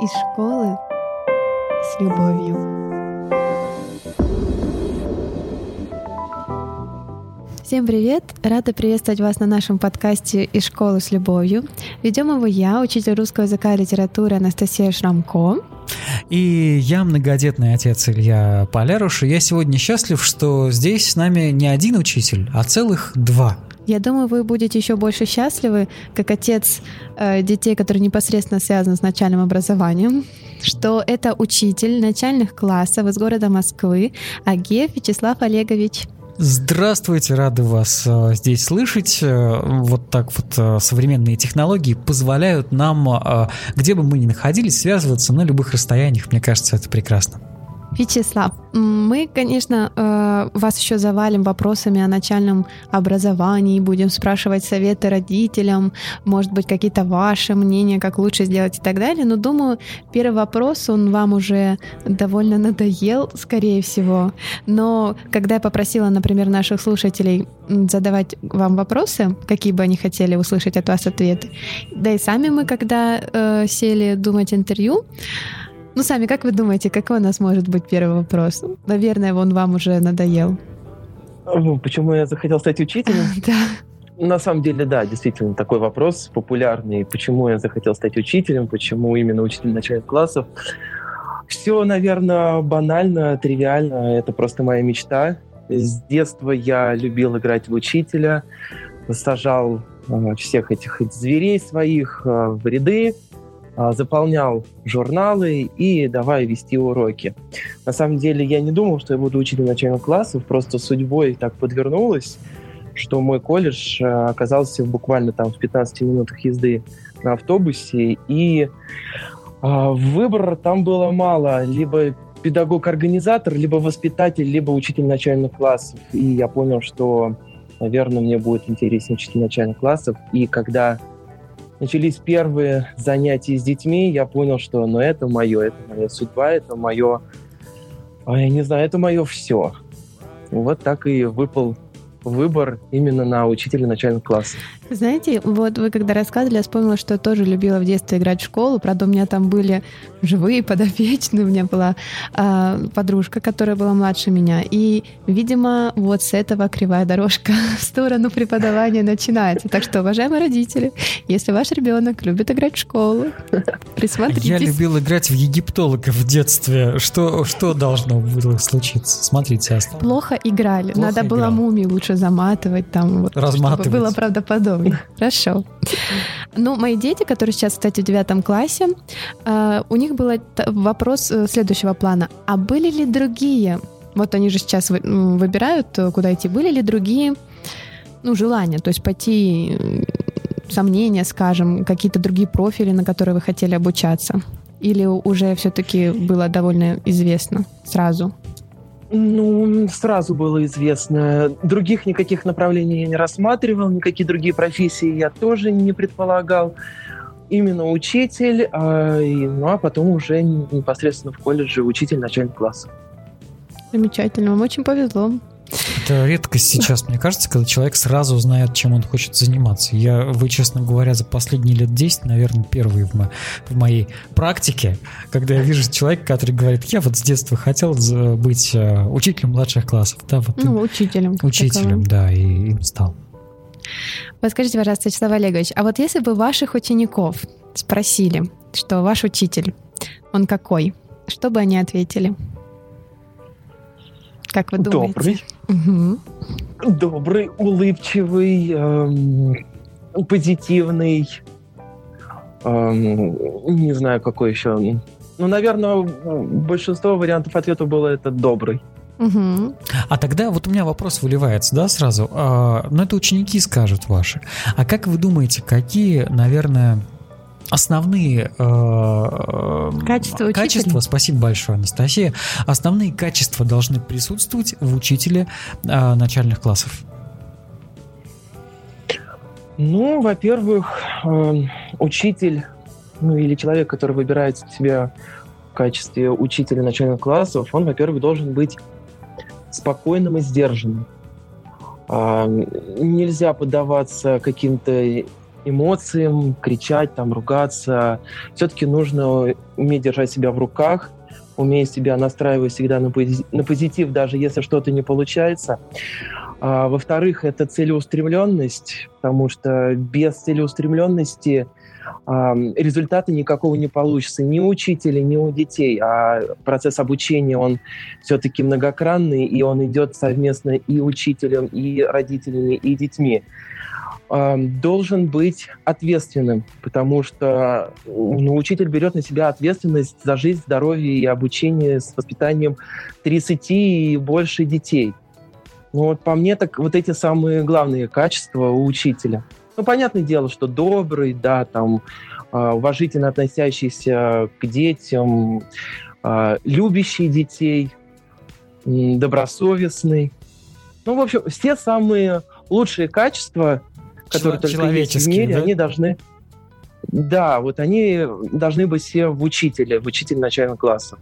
из школы с любовью. Всем привет! Рада приветствовать вас на нашем подкасте «Из школы с любовью». Ведем его я, учитель русского языка и литературы Анастасия Шрамко. И я многодетный отец Илья Поляруш, и я сегодня счастлив, что здесь с нами не один учитель, а целых два. Я думаю, вы будете еще больше счастливы, как отец э, детей, которые непосредственно связаны с начальным образованием, что это учитель начальных классов из города Москвы Агеев Вячеслав Олегович. Здравствуйте, рады вас э, здесь слышать. Э, вот так вот э, современные технологии позволяют нам, где бы мы ни находились, связываться на любых расстояниях. Мне кажется, это прекрасно. Вячеслав, мы, конечно, э, вас еще завалим вопросами о начальном образовании, будем спрашивать советы родителям, может быть, какие-то ваши мнения, как лучше сделать и так далее. Но думаю, первый вопрос, он вам уже довольно надоел, скорее всего. Но когда я попросила, например, наших слушателей задавать вам вопросы, какие бы они хотели услышать от вас ответы, да и сами мы, когда э, сели думать интервью, ну, сами, как вы думаете, какой у нас может быть первый вопрос? Наверное, он вам уже надоел. Почему я захотел стать учителем? Да. На самом деле, да, действительно, такой вопрос популярный. Почему я захотел стать учителем? Почему именно учитель начальных классов? Все, наверное, банально, тривиально. Это просто моя мечта. С детства я любил играть в учителя, сажал э, всех этих зверей своих э, в ряды, заполнял журналы и давай вести уроки. На самом деле я не думал, что я буду учителем начальных классов, просто судьбой так подвернулось, что мой колледж э, оказался буквально там в 15 минутах езды на автобусе, и а, выбора там было мало, либо педагог-организатор, либо воспитатель, либо учитель начальных классов. И я понял, что, наверное, мне будет интереснее учитель начальных классов. И когда начались первые занятия с детьми, я понял, что ну, это мое, это моя судьба, это мое, а, я не знаю, это мое все. Вот так и выпал выбор именно на учителя начальных классов. Знаете, вот вы когда рассказывали, я вспомнила, что я тоже любила в детстве играть в школу. Правда, у меня там были живые подопечные. У меня была э, подружка, которая была младше меня. И, видимо, вот с этого кривая дорожка в сторону преподавания начинается. Так что, уважаемые родители, если ваш ребенок любит играть в школу, присмотритесь. Я любил играть в египтологов в детстве. Что, что должно было случиться? Смотрите, осталось. Плохо играли. Плохо Надо играл. было мумии лучше заматывать там. Вот, Разматывать. Было правдоподобно подобное. Хорошо. Ну, мои дети, которые сейчас, кстати, в девятом классе, э, у них был вопрос э, следующего плана. А были ли другие, вот они же сейчас выбирают, э, куда идти, были ли другие, ну, желания, то есть пойти, сомнения, скажем, какие-то другие профили, на которые вы хотели обучаться? Или уже все-таки было довольно известно сразу? Ну, сразу было известно. Других никаких направлений я не рассматривал, никакие другие профессии я тоже не предполагал. Именно учитель, а, и, ну а потом уже непосредственно в колледже учитель начального класса. Замечательно, вам очень повезло. Это редкость сейчас, мне кажется, когда человек сразу знает, чем он хочет заниматься. Я, вы, честно говоря, за последние лет 10, наверное, первый в, мо- в моей практике, когда я вижу человека, который говорит, я вот с детства хотел быть э, учителем младших классов. Да, вот ну, учителем. Учителем, да, и им стал. Вот скажите, пожалуйста, Вячеслав Олегович, а вот если бы ваших учеников спросили, что ваш учитель, он какой, что бы они ответили? Как вы думаете? Добрый. Угу. Добрый, улыбчивый, эм, позитивный. Эм, не знаю, какой еще. Ну, наверное, большинство вариантов ответа было это добрый. Угу. А тогда вот у меня вопрос выливается, да, сразу. А, ну, это ученики скажут ваши. А как вы думаете, какие, наверное, основные э, качества, качества, спасибо большое, Анастасия, основные качества должны присутствовать в учителе э, начальных классов? Ну, во-первых, э, учитель, ну или человек, который выбирает себя в качестве учителя начальных классов, он, во-первых, должен быть спокойным и сдержанным. Э, нельзя поддаваться каким-то эмоциям, кричать, там, ругаться. Все-таки нужно уметь держать себя в руках, уметь себя настраивать всегда на, на позитив, даже если что-то не получается. А, во-вторых, это целеустремленность, потому что без целеустремленности результата никакого не получится ни у учителя, ни у детей. А процесс обучения, он все-таки многокранный, и он идет совместно и учителем, и родителями, и детьми должен быть ответственным, потому что ну, учитель берет на себя ответственность за жизнь, здоровье и обучение с воспитанием 30 и больше детей. Ну вот по мне так вот эти самые главные качества у учителя. Ну, понятное дело, что добрый, да, там, а, уважительно относящийся к детям, а, любящий детей, добросовестный. Ну, в общем, все самые лучшие качества, которые только есть в мире, да? они должны... Да, вот они должны быть все в учителе, в учителе начального класса.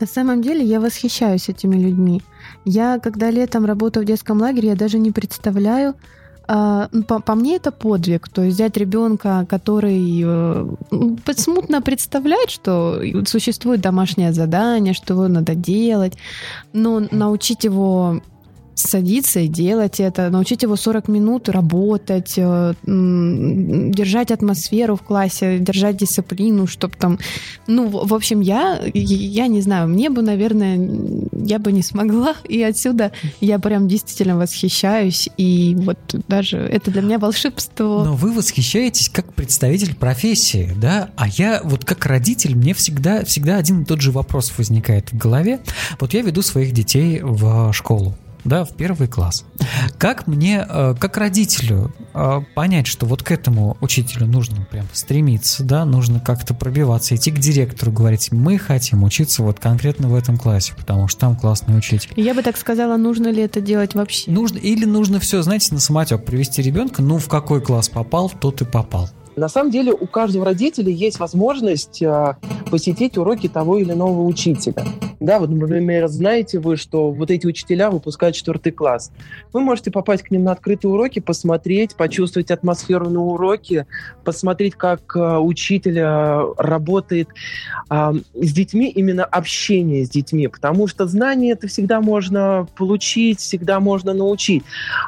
На самом деле я восхищаюсь этими людьми. Я, когда летом работаю в детском лагере, я даже не представляю, по, по мне это подвиг. То есть взять ребенка, который э, смутно представляет, что существует домашнее задание, что его надо делать, но научить его садиться и делать это, научить его 40 минут работать, э, держать атмосферу в классе, держать дисциплину, чтобы там... Ну, в общем, я, я не знаю, мне бы, наверное, я бы не смогла, и отсюда я прям действительно восхищаюсь, и вот даже это для меня волшебство. Но вы восхищаетесь как представитель профессии, да? А я вот как родитель, мне всегда, всегда один и тот же вопрос возникает в голове. Вот я веду своих детей в школу, да, в первый класс. Как мне, э, как родителю, э, понять, что вот к этому учителю нужно прям стремиться, да, нужно как-то пробиваться, идти к директору, говорить, мы хотим учиться вот конкретно в этом классе, потому что там классный учитель. Я бы так сказала, нужно ли это делать вообще? Нужно, или нужно все, знаете, на самотек привести ребенка, ну, в какой класс попал, тот и попал. На самом деле у каждого родителя есть возможность э, посетить уроки того или иного учителя. Да, вот, например, знаете вы, что вот эти учителя выпускают четвертый класс. Вы можете попасть к ним на открытые уроки, посмотреть, почувствовать атмосферу на уроке, посмотреть, как э, учитель э, работает с детьми, именно общение с детьми, потому что знания это всегда можно получить, всегда можно научить.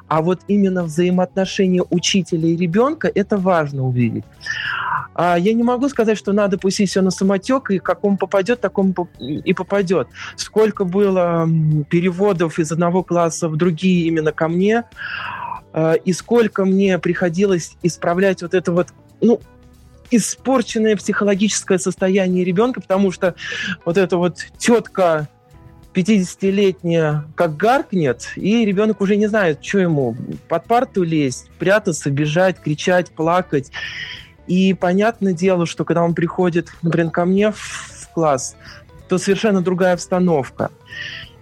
А вот именно взаимоотношения учителя и ребенка это важно увидеть А я не могу сказать, что надо пустить все на самотек, и какому попадет, такому и попадет. Сколько было переводов из одного класса в другие именно ко мне, а, и сколько мне приходилось исправлять вот это вот, ну, испорченное психологическое состояние ребенка, потому что вот эта вот тетка 50-летняя как гаркнет, и ребенок уже не знает, что ему, под парту лезть, прятаться, бежать, кричать, плакать. И понятное дело, что когда он приходит, например, ко мне в класс, то совершенно другая обстановка.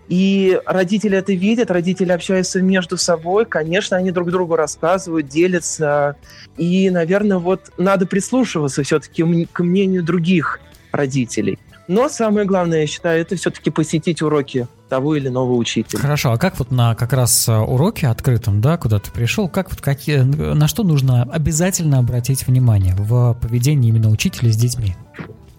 И родители это видят, родители общаются между собой, конечно, они друг другу рассказывают, делятся. И, наверное, вот надо прислушиваться все-таки к мнению других родителей. Но самое главное, я считаю, это все-таки посетить уроки того или иного учителя. Хорошо, а как вот на как раз э, уроке открытом, да, куда ты пришел, как вот какие, на что нужно обязательно обратить внимание в поведении именно учителя с детьми?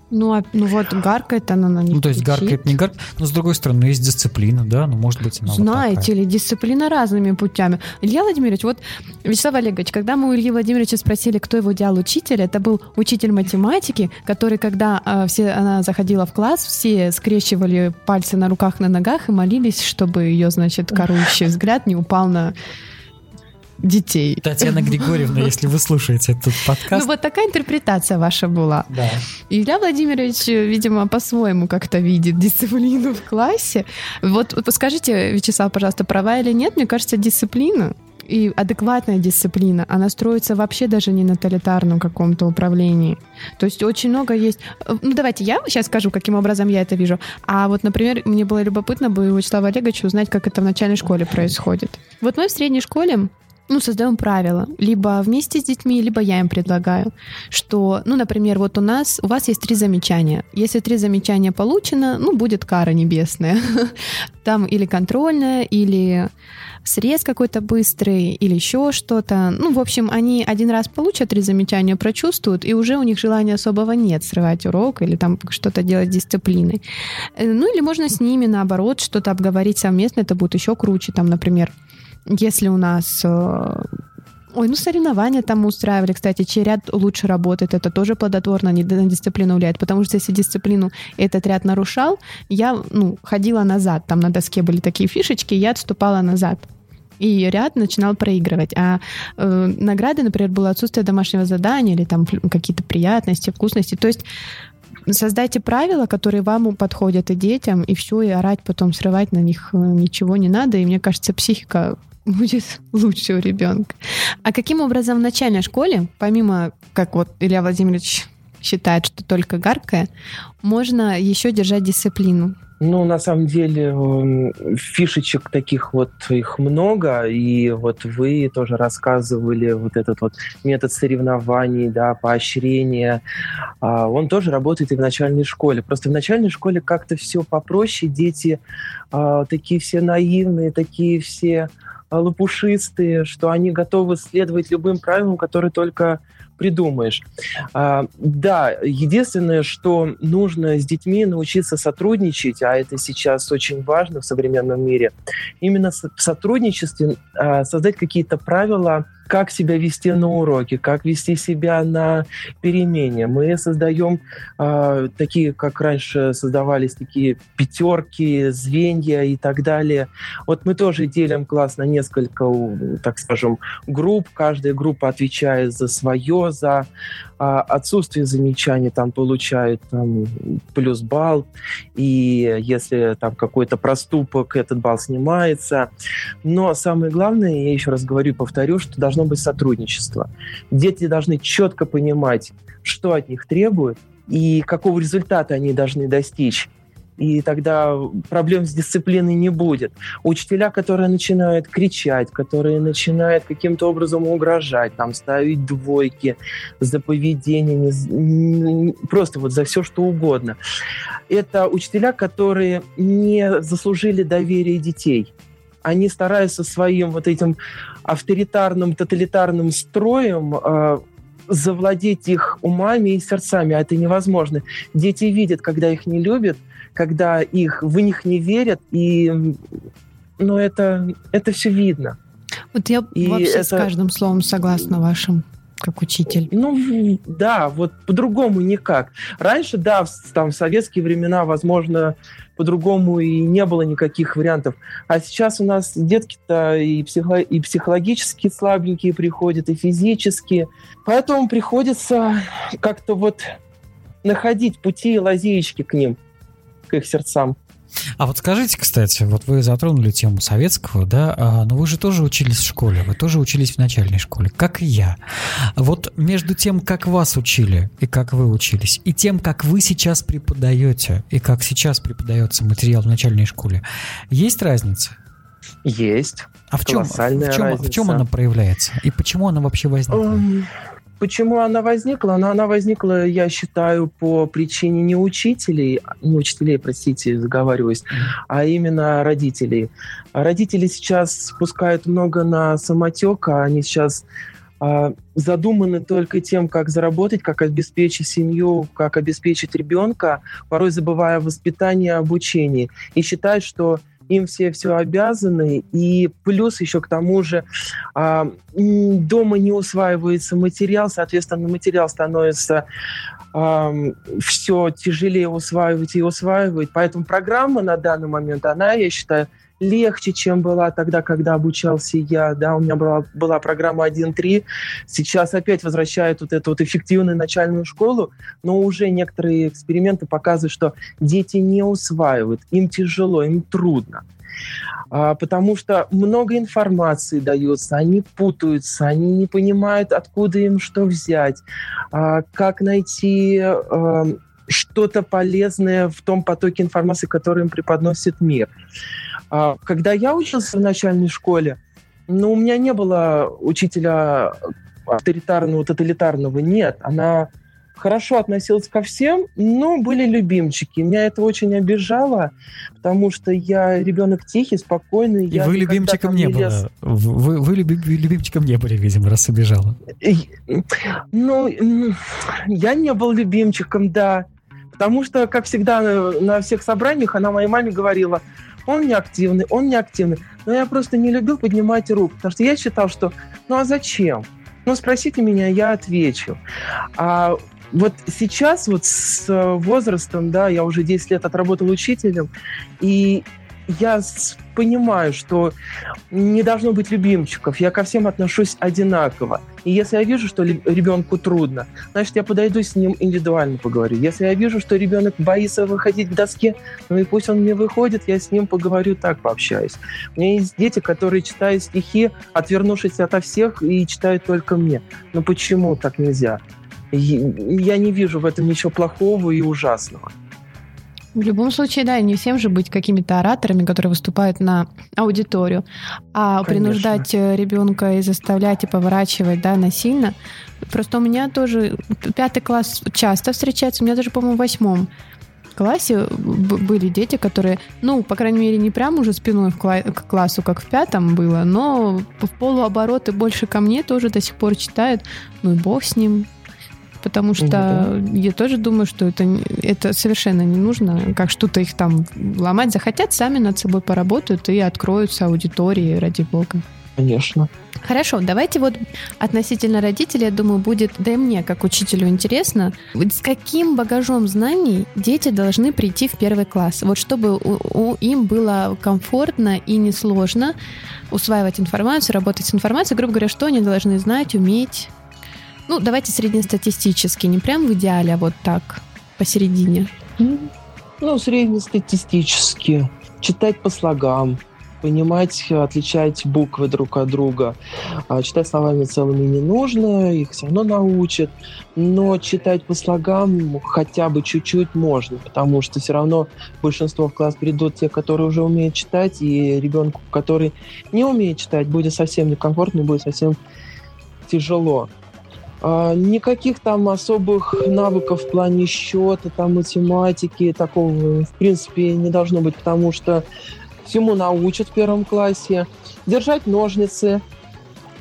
Ну, а, ну вот гаркает она на них. Ну, то есть кричит. гаркает, не гаркает. Но с другой стороны, есть дисциплина, да, ну, может быть, она Знаете вот ли, дисциплина разными путями. Илья Владимирович, вот, Вячеслав Олегович, когда мы у Ильи Владимировича спросили, кто его делал учитель, это был учитель математики, который, когда э, все, она заходила в класс, все скрещивали пальцы на руках, на ногах и молились, чтобы ее, значит, корующий взгляд не упал на детей. Татьяна Григорьевна, если вы слушаете этот подкаст. Ну вот такая интерпретация ваша была. Да. Илья Владимирович, видимо, по-своему как-то видит дисциплину в классе. Вот, вот скажите, Вячеслав, пожалуйста, права или нет? Мне кажется, дисциплина и адекватная дисциплина, она строится вообще даже не на тоталитарном каком-то управлении. То есть очень много есть... Ну, давайте я сейчас скажу, каким образом я это вижу. А вот, например, мне было любопытно бы у Вячеслава Олеговича узнать, как это в начальной школе происходит. Вот мы в средней школе ну, создаем правила. Либо вместе с детьми, либо я им предлагаю, что, ну, например, вот у нас, у вас есть три замечания. Если три замечания получено, ну, будет кара небесная. Там или контрольная, или срез какой-то быстрый, или еще что-то. Ну, в общем, они один раз получат три замечания, прочувствуют, и уже у них желания особого нет срывать урок или там что-то делать дисциплиной. Э, ну, или можно с ними, наоборот, что-то обговорить совместно, это будет еще круче. Там, например, если у нас э, Ой, ну соревнования там мы устраивали, кстати, чей ряд лучше работает, это тоже плодотворно не на дисциплину влияет, потому что если дисциплину этот ряд нарушал, я ну, ходила назад, там на доске были такие фишечки, я отступала назад. И ряд начинал проигрывать. А э, награды, например, было отсутствие домашнего задания или там какие-то приятности, вкусности. То есть создайте правила, которые вам подходят и детям, и все, и орать потом, срывать на них э, ничего не надо. И мне кажется, психика будет лучше у ребенка. А каким образом в начальной школе, помимо, как вот Илья Владимирович считает, что только гаркая, можно еще держать дисциплину? Ну, на самом деле, эм, фишечек таких вот их много, и вот вы тоже рассказывали вот этот вот метод соревнований, да, поощрения, а, он тоже работает и в начальной школе. Просто в начальной школе как-то все попроще, дети а, такие все наивные, такие все лопушистые, что они готовы следовать любым правилам, которые только придумаешь. А, да, единственное, что нужно с детьми научиться сотрудничать, а это сейчас очень важно в современном мире, именно в сотрудничестве а, создать какие-то правила, как себя вести на уроке, как вести себя на перемене. Мы создаем э, такие, как раньше создавались такие пятерки, звенья и так далее. Вот мы тоже делим класс на несколько, так скажем, групп. Каждая группа отвечает за свое, за э, отсутствие замечаний там получают там, плюс балл. И если там какой-то проступок, этот балл снимается. Но самое главное, я еще раз говорю, повторю, что должно быть сотрудничество. Дети должны четко понимать, что от них требуют и какого результата они должны достичь и тогда проблем с дисциплиной не будет. Учителя, которые начинают кричать, которые начинают каким-то образом угрожать, там, ставить двойки за поведение, просто вот за все, что угодно. Это учителя, которые не заслужили доверия детей они стараются своим вот этим авторитарным, тоталитарным строем э, завладеть их умами и сердцами, а это невозможно. Дети видят, когда их не любят, когда их в них не верят, и ну, это, это все видно. Вот я и вообще это... с каждым словом согласна вашим как учитель. Ну, да, вот по-другому никак. Раньше, да, в, там, в советские времена, возможно, по-другому и не было никаких вариантов. А сейчас у нас детки-то и, психо- и психологически слабенькие приходят, и физически. Поэтому приходится как-то вот находить пути и лазеечки к ним к их сердцам. А вот скажите, кстати, вот вы затронули тему советского, да, а, но вы же тоже учились в школе, вы тоже учились в начальной школе, как и я. Вот между тем, как вас учили и как вы учились, и тем, как вы сейчас преподаете, и как сейчас преподается материал в начальной школе, есть разница? Есть. А в чем, в чем, в чем она проявляется? И почему она вообще возникла? Почему она возникла? Она, она возникла, я считаю, по причине не учителей, не учителей, простите, заговариваюсь, а именно родителей. Родители сейчас спускают много на самотек, а они сейчас а, задуманы только тем, как заработать, как обеспечить семью, как обеспечить ребенка, порой забывая воспитание, обучение. И считают, что им все все обязаны, и плюс еще к тому же а, дома не усваивается материал, соответственно, материал становится а, все тяжелее усваивать и усваивать, поэтому программа на данный момент, она, я считаю, легче, чем была тогда, когда обучался я. Да, у меня была, была программа 1.3. Сейчас опять возвращают вот эту вот эффективную начальную школу, но уже некоторые эксперименты показывают, что дети не усваивают, им тяжело, им трудно. А, потому что много информации дается, они путаются, они не понимают, откуда им что взять, а, как найти а, что-то полезное в том потоке информации, который им преподносит мир. А, когда я учился в начальной школе, Ну, у меня не было учителя авторитарного, тоталитарного. Нет, она хорошо относилась ко всем, но были любимчики. Меня это очень обижало, потому что я ребенок тихий, спокойный. И вы любимчиком не, не были. Вы, вы любимчиком не были, видимо, раз обижала. Ну, я не был любимчиком, да. Потому что, как всегда, на всех собраниях она моей маме говорила, он не активный, он не активный. Но я просто не любил поднимать руку, потому что я считал, что ну а зачем? Ну, спросите меня, я отвечу. А вот сейчас вот с возрастом, да, я уже 10 лет отработал учителем, и я понимаю, что не должно быть любимчиков. Я ко всем отношусь одинаково. И если я вижу, что ребенку трудно, значит, я подойду с ним индивидуально поговорю. Если я вижу, что ребенок боится выходить к доске, ну и пусть он не выходит, я с ним поговорю так, пообщаюсь. У меня есть дети, которые читают стихи, отвернувшись ото всех, и читают только мне. Но почему так нельзя? Я не вижу в этом ничего плохого и ужасного. В любом случае, да, не всем же быть какими-то ораторами, которые выступают на аудиторию, а Конечно. принуждать э, ребенка и заставлять и поворачивать, да, насильно. Просто у меня тоже пятый класс часто встречается, у меня даже, по-моему, в восьмом классе были дети, которые, ну, по крайней мере, не прям уже спиной к, классу, как в пятом было, но в полуобороты больше ко мне тоже до сих пор читают. Ну и бог с ним потому что да. я тоже думаю, что это, это совершенно не нужно, как что-то их там ломать. Захотят, сами над собой поработают и откроются аудитории, ради бога. Конечно. Хорошо, давайте вот относительно родителей, я думаю, будет, да и мне, как учителю, интересно, с каким багажом знаний дети должны прийти в первый класс? Вот чтобы у, у, им было комфортно и несложно усваивать информацию, работать с информацией, грубо говоря, что они должны знать, уметь, ну, давайте среднестатистически, не прям в идеале, а вот так, посередине. Ну, среднестатистически. Читать по слогам, понимать, отличать буквы друг от друга. А читать словами целыми не нужно, их все равно научат. Но читать по слогам хотя бы чуть-чуть можно, потому что все равно большинство в класс придут те, которые уже умеют читать, и ребенку, который не умеет читать, будет совсем некомфортно, будет совсем тяжело. А, никаких там особых навыков в плане счета, там, математики, такого, в принципе, не должно быть, потому что всему научат в первом классе. Держать ножницы,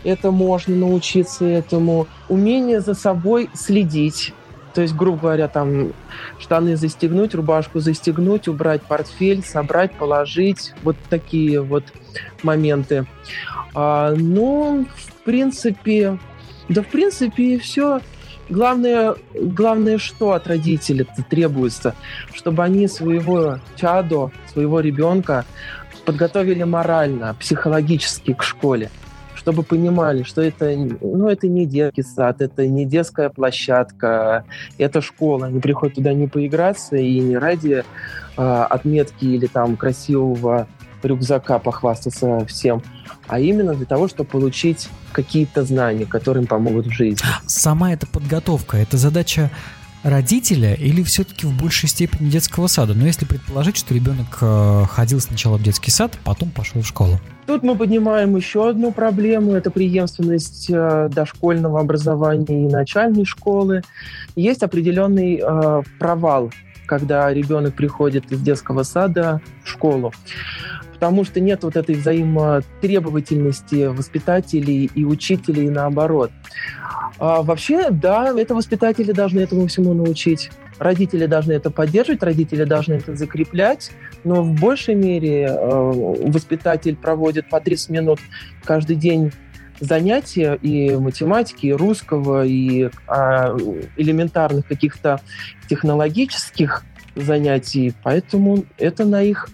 это можно научиться этому. Умение за собой следить. То есть, грубо говоря, там штаны застегнуть, рубашку застегнуть, убрать портфель, собрать, положить. Вот такие вот моменты. А, ну, в принципе, да, в принципе, все. Главное, главное, что от родителей требуется, чтобы они своего чадо, своего ребенка подготовили морально, психологически к школе, чтобы понимали, что это, ну, это не детский сад, это не детская площадка, это школа. Они приходят туда не поиграться и не ради э, отметки или там красивого рюкзака похвастаться всем, а именно для того, чтобы получить какие-то знания, которые им помогут в жизни. Сама эта подготовка, это задача родителя или все-таки в большей степени детского сада? Но если предположить, что ребенок э, ходил сначала в детский сад, а потом пошел в школу. Тут мы поднимаем еще одну проблему, это преемственность э, дошкольного образования и начальной школы. Есть определенный э, провал, когда ребенок приходит из детского сада в школу потому что нет вот этой взаимотребовательности воспитателей и учителей наоборот. А вообще, да, это воспитатели должны этому всему научить. Родители должны это поддерживать, родители должны это закреплять, но в большей мере э, воспитатель проводит по 30 минут каждый день занятия и математики, и русского, и э, элементарных каких-то технологических занятий, поэтому это на их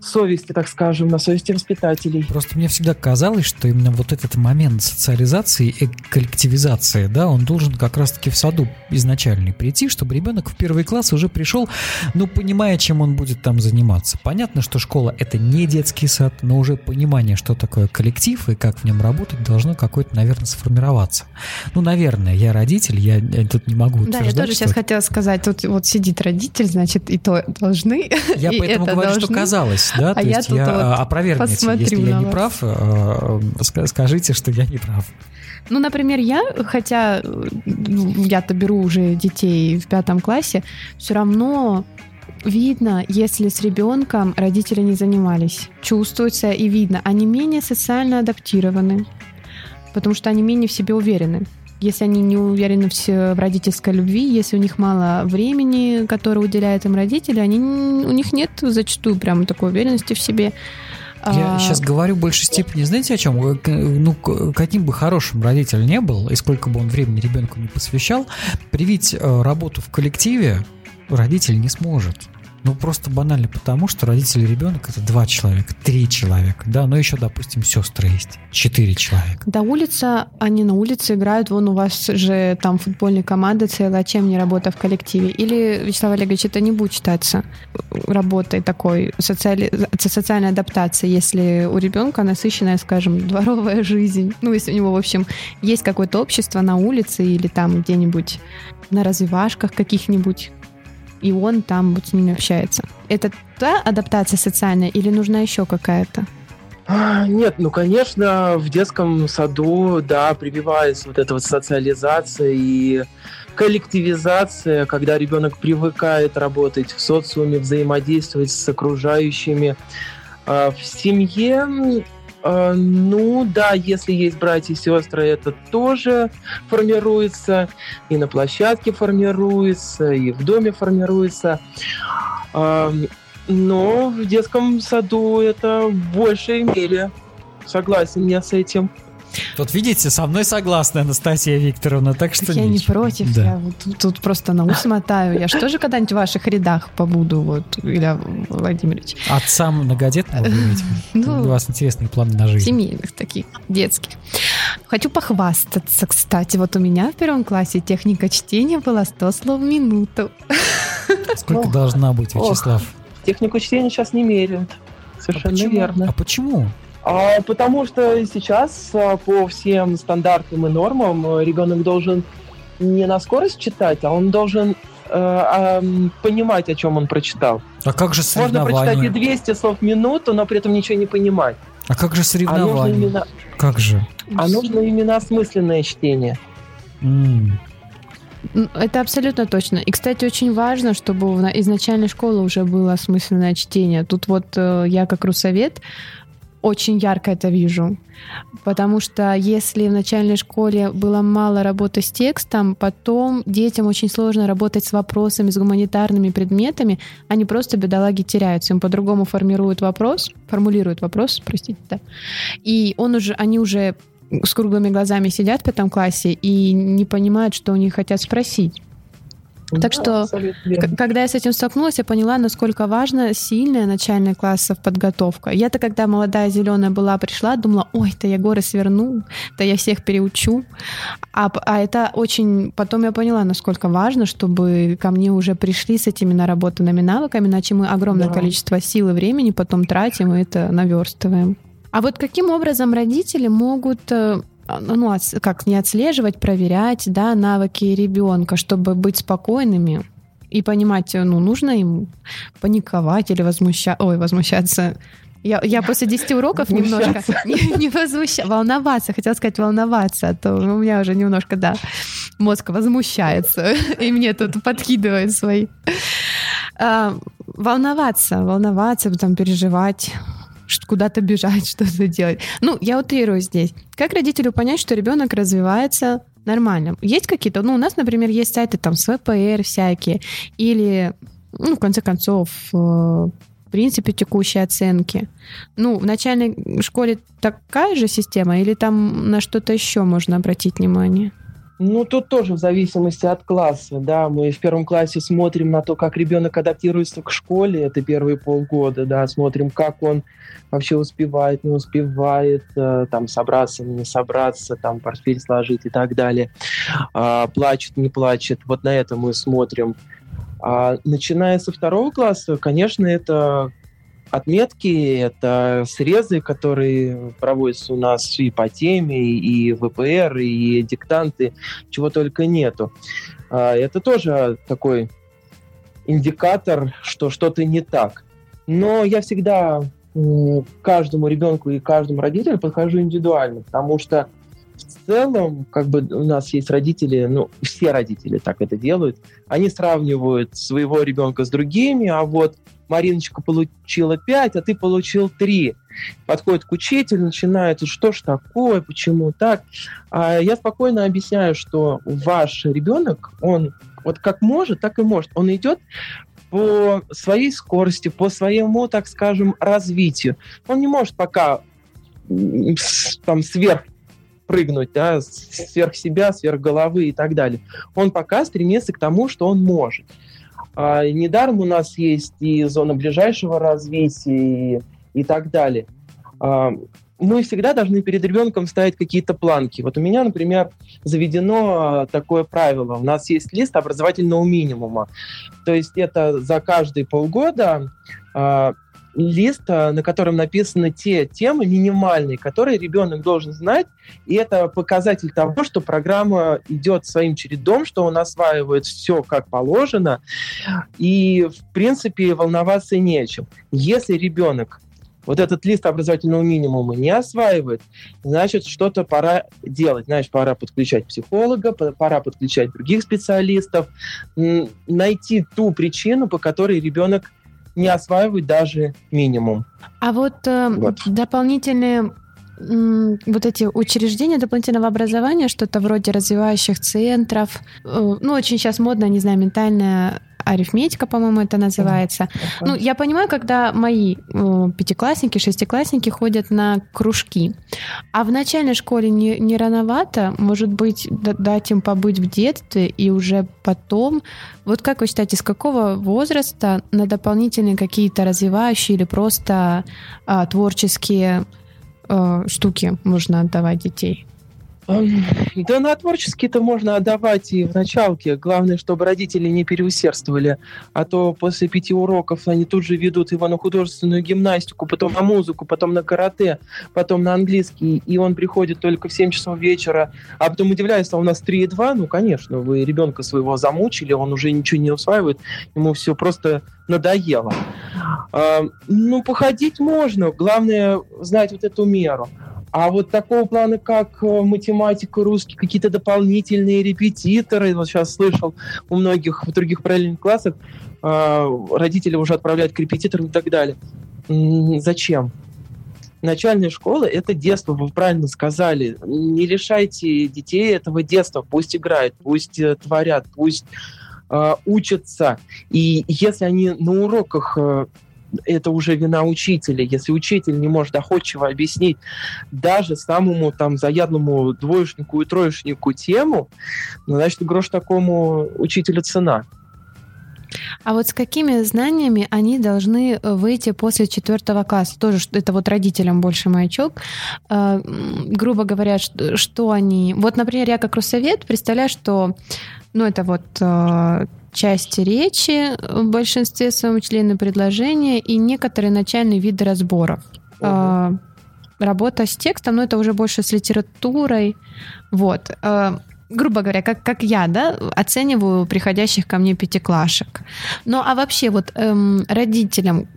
совести, так скажем, на совести воспитателей. Просто мне всегда казалось, что именно вот этот момент социализации и коллективизации, да, он должен как раз-таки в саду изначально прийти, чтобы ребенок в первый класс уже пришел, ну, понимая, чем он будет там заниматься. Понятно, что школа — это не детский сад, но уже понимание, что такое коллектив и как в нем работать, должно какое-то, наверное, сформироваться. Ну, наверное, я родитель, я, я тут не могу Да, я тоже что... сейчас хотела сказать, тут вот сидит родитель, значит, и то должны, Я и поэтому говорю, должны. что казалось казалось, да? А То я есть тут я вот а, опровергните, если я не вас. прав, э, ска- скажите, что я не прав. Ну, например, я, хотя э, я-то беру уже детей в пятом классе, все равно видно, если с ребенком родители не занимались. Чувствуется и видно. Они менее социально адаптированы, потому что они менее в себе уверены. Если они не уверены в, в родительской любви, если у них мало времени, которое уделяют им родители, они, у них нет зачастую прям такой уверенности в себе. Я А, сейчас говорю в большей степени, знаете о чем? Э, к- Ну, к- каким бы хорошим родитель не был, и сколько бы он времени ребенку не посвящал, привить э, работу в коллективе родитель не сможет. Ну, просто банально потому, что родители ребенок это два человека, три человека, да, но еще, допустим, сестры есть, четыре человека. Да, улица, они на улице играют, вон у вас же там футбольная команда целая, чем не работа в коллективе? Или, Вячеслав Олегович, это не будет считаться работой такой, социали... социальной адаптацией, если у ребенка насыщенная, скажем, дворовая жизнь, ну, если у него, в общем, есть какое-то общество на улице или там где-нибудь на развивашках каких-нибудь, и он там вот с ними общается. Это та адаптация социальная или нужна еще какая-то? А, Нет, ну, конечно, в детском саду, да, прививается вот эта вот социализация и коллективизация, когда ребенок привыкает работать в социуме, взаимодействовать с окружающими. А В семье, ну да, если есть братья и сестры, это тоже формируется, и на площадке формируется, и в доме формируется. А, но в детском саду это в большей мере. Согласен я с этим. Вот видите, со мной согласна Анастасия Викторовна, так что Так я не против, Да. я вот тут, тут просто на ус мотаю. Я что же когда-нибудь в ваших рядах побуду, вот, Илья Владимирович? Отца многодетного, вы имеете? Ну, У вас интересные планы на жизнь. семейных таких, детских. Хочу похвастаться, кстати. Вот у меня в первом классе техника чтения была 100 слов в минуту. Сколько Ох. должна быть, Ох. Вячеслав? Технику чтения сейчас не меряют. Совершенно почему? верно. А почему? А, потому что сейчас а, по всем стандартам и нормам а, ребенок должен не на скорость читать, а он должен э, м, понимать, о чем он прочитал. А как же Можно прочитать и соревнования? 200 слов в минуту, но при этом ничего не понимать. А как же А нужно соревнования? именно, Как же? а нужно именно осмысленное чтение. М, Это абсолютно точно. И, кстати, очень важно, чтобы из начальной школы уже было осмысленное чтение. Тут вот э, я как русовед очень ярко это вижу. Потому что если в начальной школе было мало работы с текстом, потом детям очень сложно работать с вопросами, с гуманитарными предметами. Они просто, бедолаги, теряются. Им по-другому формируют вопрос, формулируют вопрос, простите, да. И он уже, они уже с круглыми глазами сидят в пятом классе и не понимают, что у них хотят спросить. Так что, верно. К- Когда я с этим столкнулась, я поняла, насколько важна сильная начальная классов подготовка. Я-то, когда молодая зеленая была, пришла, думала, ой, да я горы сверну, да я всех переучу. А, а это очень... Потом я поняла, насколько важно, чтобы ко мне уже пришли с этими наработанными навыками, иначе мы огромное Да. количество сил и времени потом тратим и это наверстываем. А вот каким образом родители могут э, ну, отс- как не отслеживать, проверять, да, навыки ребенка, чтобы быть спокойными и понимать, э, ну, нужно им паниковать или возмущаться, ой, возмущаться. Я, я после 10 уроков немножко не, не возмуща- волноваться, хотела сказать волноваться, а то у меня уже немножко, да, мозг возмущается, и мне тут подкидывает свои. А, волноваться, волноваться, там, переживать, куда-то бежать, что-то делать. Ну, я утрирую здесь. Как родителю понять, что ребенок развивается нормально? Есть какие-то, ну, у нас, например, есть сайты там с ВПР всякие, или, ну, в конце концов, э, в принципе, текущие оценки. Ну, в начальной школе такая же система, или там на что-то еще можно обратить внимание? Ну, тут тоже в зависимости от класса, да. Мы в первом классе смотрим на то, как ребенок адаптируется к школе, это первые полгода, да, смотрим, как он вообще успевает, не успевает, э, там, собраться, не собраться, там, портфель сложить и так далее. А, плачет, не плачет, вот на это мы смотрим. А начиная со второго класса, конечно, это отметки, это срезы, которые проводятся у нас и по теме, и ВПР, и диктанты, чего только нету. А, Это тоже такой индикатор, что что-то не так. Но я всегда каждому ребенку и каждому родителю подхожу индивидуально, потому что в целом, как бы у нас есть родители, ну, все родители так это делают, они сравнивают своего ребенка с другими, а вот Мариночка получила 5, а ты получил 3. Подходит к учителю, начинает, что ж такое, почему так. А я спокойно объясняю, что ваш ребенок, он вот как может, так и может. Он идет по своей скорости, по своему, так скажем, развитию. Он не может пока там сверх прыгнуть, да, сверх себя, сверх головы и так далее. Он пока стремится к тому, что он может. А, недаром у нас есть и зона ближайшего развития и, и так далее. А, мы всегда должны перед ребенком ставить какие-то планки. Вот у меня, например, заведено такое правило. У нас есть лист образовательного минимума. То есть это за каждые полгода а, лист, а, на котором написаны те темы минимальные, которые ребенок должен знать, и это показатель того, что программа идет своим чередом, что он осваивает все как положено, и, в принципе, волноваться нечем. Если ребенок вот этот лист образовательного минимума не осваивает, значит, что-то пора делать. Значит, пора подключать психолога, пора подключать других специалистов, найти ту причину, по которой ребенок не осваивают даже минимум. А вот, э, вот. дополнительные вот эти учреждения дополнительного образования, что-то вроде развивающих центров, э, ну, очень сейчас модно, не знаю, ментальная арифметика, по-моему, это называется. Ну, я понимаю, когда мои э, пятиклассники, шестиклассники ходят на кружки. А в начальной школе не, не рановато, может быть, дать им побыть в детстве и уже потом. Вот как вы считаете, с какого возраста на дополнительные какие-то развивающие или просто э, творческие э, штуки можно отдавать детей? Да на творческие-то можно отдавать и в началке. Главное, чтобы родители не переусердствовали. А то после пяти уроков они тут же ведут его на художественную гимнастику, потом на музыку, потом на карате, потом на английский. И он приходит только в 7 часов вечера, а потом удивляется, а у нас 3,2. Ну, конечно, вы ребенка своего замучили, он уже ничего не усваивает, ему все просто надоело. А, ну, походить можно. Главное знать вот эту меру. А вот такого плана, как э, математика, русский, какие-то дополнительные репетиторы, вот сейчас слышал у многих в других параллельных классах, э, родители уже отправляют к репетиторам и так далее. Зачем? Начальная школа – это детство, вы правильно сказали. Не лишайте детей этого детства. Пусть играют, пусть э, творят, пусть э, учатся. И если они на уроках это уже вина учителя. Если учитель не может доходчиво объяснить даже самому там заядлому двоечнику и троечнику тему, ну, значит, грош такому учителю цена. А вот с какими знаниями они должны э, выйти после четвертого класса? Тоже это вот родителям больше маячок. Э, грубо говоря, что, что они... Вот, например, я как Руссовет представляю, что ну, это вот э, части речи в большинстве своем члены предложения и некоторые начальные виды разборов. Угу. Работа с текстом, но ну, это уже больше с литературой. Вот. А, грубо говоря, как, как я, да, оцениваю приходящих ко мне пятиклашек. Ну, а вообще вот эм, родителям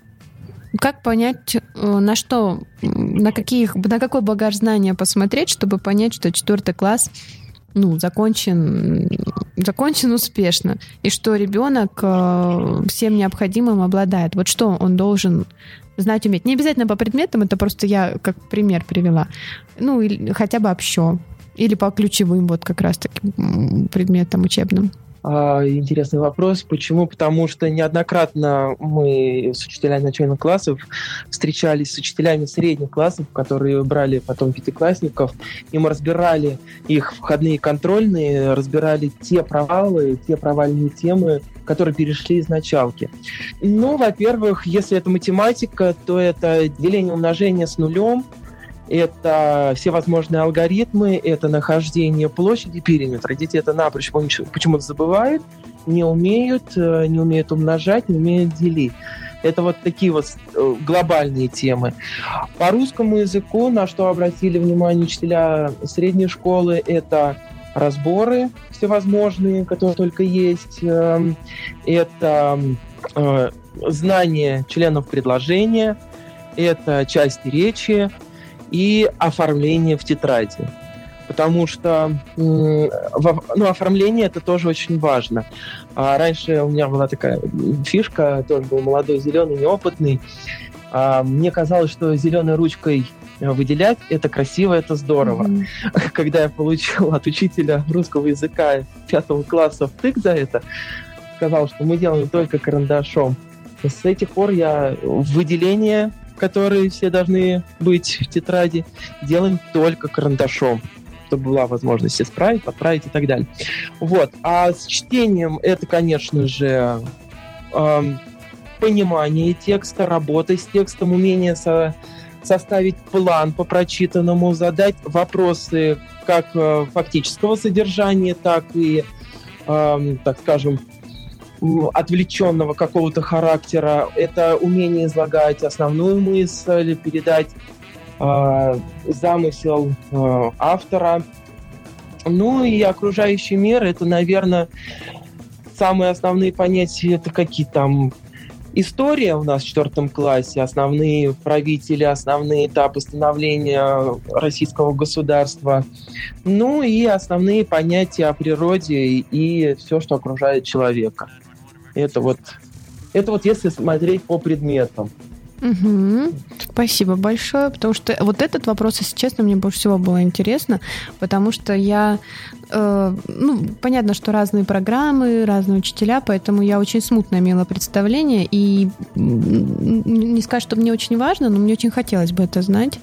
как понять, э, на что, на, каких, на какой багаж знания посмотреть, чтобы понять, что четвертый класс ну, закончен, закончен успешно, и что ребенок э, всем необходимым обладает. Вот что он должен знать, уметь. Не обязательно по предметам, это просто я как пример привела. Ну, или хотя бы общо. Или по ключевым вот как раз таким предметам учебным. А, интересный вопрос. Почему? Потому что неоднократно мы с учителями начальных классов встречались с учителями средних классов, которые брали потом пятиклассников, и мы разбирали их входные контрольные, разбирали те провалы, те провальные темы, которые перешли из началки. Ну, во-первых, если это математика, то это деление умножения с нулем, это все возможные алгоритмы, это нахождение площади периметра. Дети это напрочь почему-то забывают, не умеют, э, не умеют умножать, не умеют делить. Это вот такие вот э, глобальные темы. По русскому языку, на что обратили внимание учителя средней школы, это разборы всевозможные, которые только есть. Эм, это э, знание членов предложения, это часть речи и оформление в тетради. Потому что ну, оформление это тоже очень важно. А раньше у меня была такая фишка, тоже был молодой, зеленый, неопытный. А мне казалось, что зеленой ручкой выделять это красиво, это здорово. Mm-hmm. Когда я получил от учителя русского языка пятого класса втык за это, сказал, что мы делаем только карандашом. С этих пор я выделение, которые все должны быть в тетради, делаем только карандашом чтобы была возможность исправить, подправить и так далее. Вот. А с чтением это, конечно же, эм, понимание текста, работа с текстом, умение со составить план по прочитанному, задать вопросы как э, фактического содержания, так и, э, так скажем, отвлеченного какого-то характера. Это умение излагать основную мысль, передать э, замысел э, автора. Ну и окружающий мир, это, наверное, самые основные понятия, это какие там История у нас в четвертом классе, основные правители, основные этапы становления российского государства, ну и основные понятия о природе и все, что окружает человека. Это вот, это вот если смотреть по предметам. Угу. Спасибо большое, потому что вот этот вопрос, если честно, мне больше всего было интересно, потому что я, э, ну, понятно, что разные программы, разные учителя, поэтому я очень смутно имела представление, и не сказать, что мне очень важно, но мне очень хотелось бы это знать,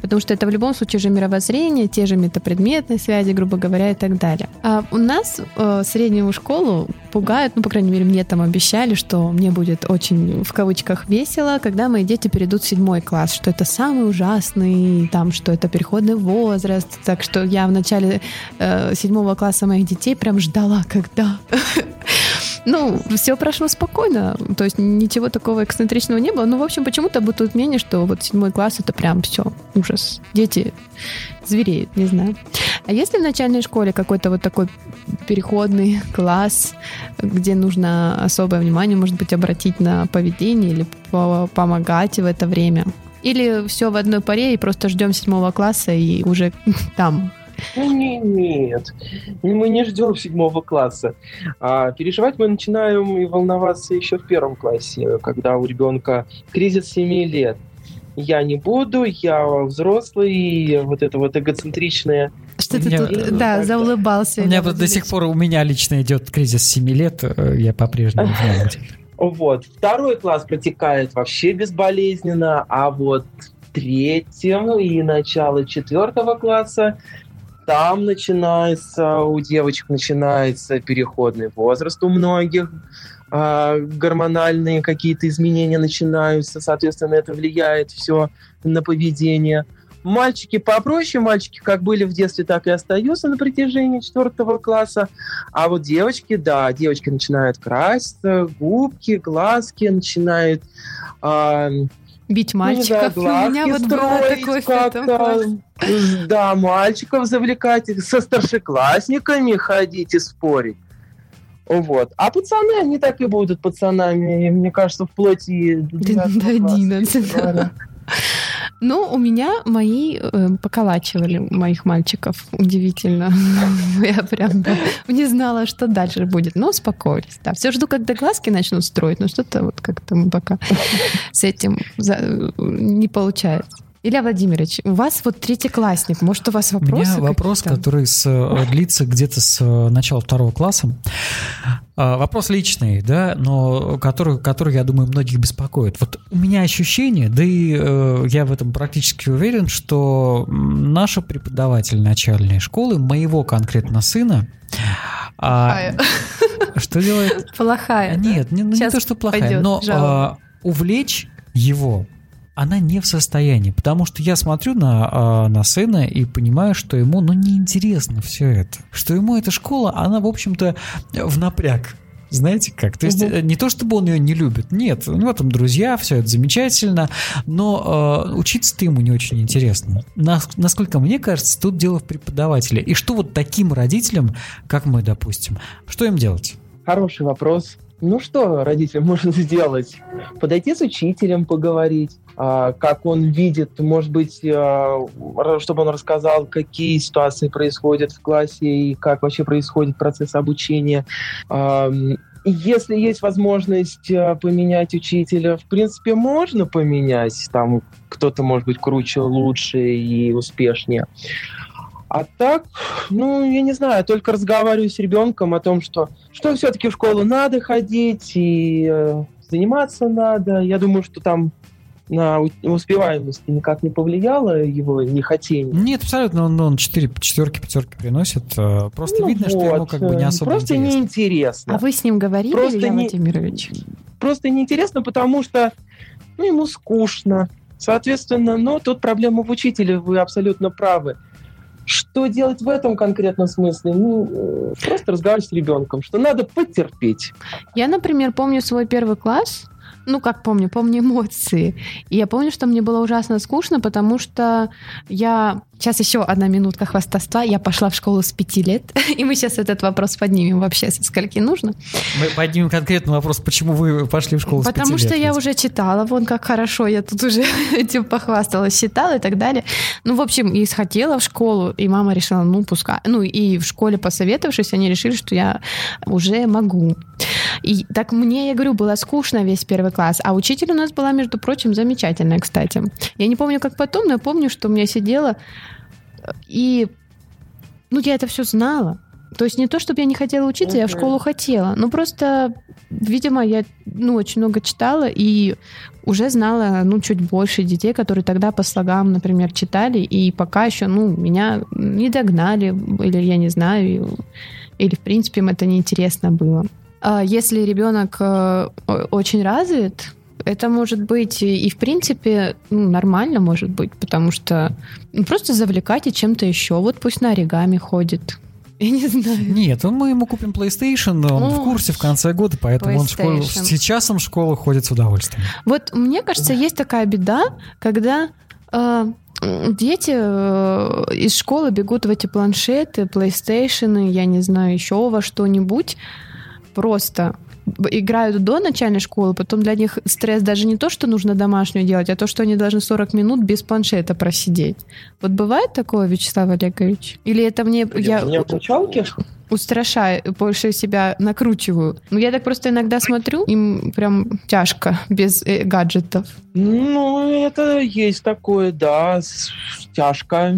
потому что это в любом случае же мировоззрение, те же метапредметные связи, грубо говоря, и так далее. А у нас э, среднюю школу пугают, ну, по крайней мере, мне там обещали, что мне будет очень, в кавычках, весело, когда мои дети перейдут в седьмой класс, что это самый ужасный, там, что это переходный возраст, так что я в начале э, седьмого класса моих детей прям ждала, когда ну, все прошло спокойно, то есть ничего такого эксцентричного не было. Ну, в общем, почему-то бытует мнение, что вот седьмой класс это прям все, ужас. Дети звереют, не знаю. А если в начальной школе какой-то вот такой переходный класс, где нужно особое внимание, может быть, обратить на поведение или помогать в это время? Или все в одной паре и просто ждем седьмого класса и уже там ну, не, нет, мы не ждем седьмого класса. А, переживать мы начинаем и волноваться еще в первом классе, когда у ребенка кризис 7 лет. Я не буду, я взрослый, и вот это вот эгоцентричное что ты тут, да, заулыбался. У меня до сих пор у меня лично идет кризис 7 лет, э, я по-прежнему знаю. Вот. Второй класс протекает вообще безболезненно, а вот третьем и начало четвертого класса там начинается, у девочек начинается переходный возраст у многих, э, гормональные какие-то изменения начинаются, соответственно, это влияет все на поведение. Мальчики попроще, мальчики как были в детстве, так и остаются на протяжении четвертого класса. А вот девочки, да, девочки начинают краситься, губки, глазки, начинают э, Бить мальчиков. Ну, да, У меня вот было такое как-то. Да, мальчиков завлекать, со старшеклассниками ходить и спорить. Вот. А пацаны, они так и будут пацанами, мне кажется, вплоть и до 11. Ну, у меня мои э, поколачивали моих мальчиков. Удивительно. Я прям да, не знала, что дальше будет. Но успокоились. Да, все жду, когда глазки начнут строить, но что-то вот как-то мы пока с этим за... не получается. Илья Владимирович, у вас вот третий классник, может, у вас вопросы? У меня вопрос, который с, э, длится где-то с э, начала второго класса. А, вопрос личный, да, но который, который, я думаю, многих беспокоит. Вот у меня ощущение, да и э, я в этом практически уверен, что наша преподаватель начальной школы, моего конкретно сына, а, что делает? Плохая. Нет, не, ну, не то, что плохая, пойдет, но а, увлечь его она не в состоянии, потому что я смотрю на, а, на сына и понимаю, что ему, ну, неинтересно все это, что ему эта школа, она, в общем-то, в напряг. Знаете как? То есть угу. не то, чтобы он ее не любит, нет, у него там друзья, все это замечательно, но э, учиться-то ему не очень интересно. Нас, насколько мне кажется, тут дело в преподавателе. И что вот таким родителям, как мы, допустим, что им делать? Хороший вопрос. Ну что родитель может сделать? Подойти с учителем поговорить, как он видит, может быть, а, чтобы он рассказал, какие ситуации происходят в классе и как вообще происходит процесс обучения. А, если есть возможность поменять учителя, в принципе, можно поменять. Там кто-то может быть круче, лучше и успешнее. А так, ну, я не знаю, только разговариваю с ребенком о том, что, что все-таки в школу надо ходить и э, заниматься надо. Я думаю, что там на успеваемость никак не повлияло его нехотение? Нет, абсолютно. Он, он 4 четверки, пятерки приносит. Э, просто ну видно, вот. что ему как бы не особо Просто интересно. неинтересно. А вы с ним говорили, просто Илья не... Владимирович? Просто неинтересно, потому что ну, ему скучно. Соответственно, ну, тут проблема в учителе, вы абсолютно правы. Что делать в этом конкретном смысле? Ну, э, просто разговаривать с ребенком, что надо потерпеть. Я, например, помню свой первый класс, ну, как помню, помню эмоции. И я помню, что мне было ужасно скучно, потому что я Сейчас еще одна минутка хвастовства. Я пошла в школу с пяти лет, и мы сейчас этот вопрос поднимем вообще, со скольки нужно. Мы поднимем конкретный вопрос, почему вы пошли в школу Потому с пяти что лет? я уже читала, вон как хорошо, я тут уже этим похвасталась, читала и так далее. Ну, в общем, и сходила в школу, и мама решила, ну, пускай. Ну, и в школе посоветовавшись, они решили, что я уже могу. И так мне, я говорю, было скучно весь первый класс, а учитель у нас была, между прочим, замечательная, кстати. Я не помню, как потом, но я помню, что у меня сидела и, ну, я это все знала. То есть не то, чтобы я не хотела учиться, я в школу хотела. Но просто, видимо, я ну, очень много читала и уже знала, ну, чуть больше детей, которые тогда по слогам, например, читали, и пока еще, ну, меня не догнали, или я не знаю, или, в принципе, им это неинтересно было. А если ребенок э, очень развит, это может быть и, в принципе, ну, нормально может быть, потому что ну, просто завлекайте чем-то еще. Вот пусть на оригами ходит. Я не знаю. Нет, мы ему купим PlayStation, он О, в курсе в конце года, поэтому он в школу, сейчас он в школу ходит с удовольствием. Вот мне кажется, есть такая беда, когда э, дети э, из школы бегут в эти планшеты, PlayStation, я не знаю, еще во что-нибудь, просто играют до начальной школы, потом для них стресс даже не то, что нужно домашнюю делать, а то, что они должны 40 минут без планшета просидеть. Вот бывает такое, Вячеслав Олегович? Или это мне... Я, я... У меня включалки? устрашаю, больше себя накручиваю. Ну, я так просто иногда смотрю, им прям тяжко без э, гаджетов. Ну, это есть такое, да, тяжко.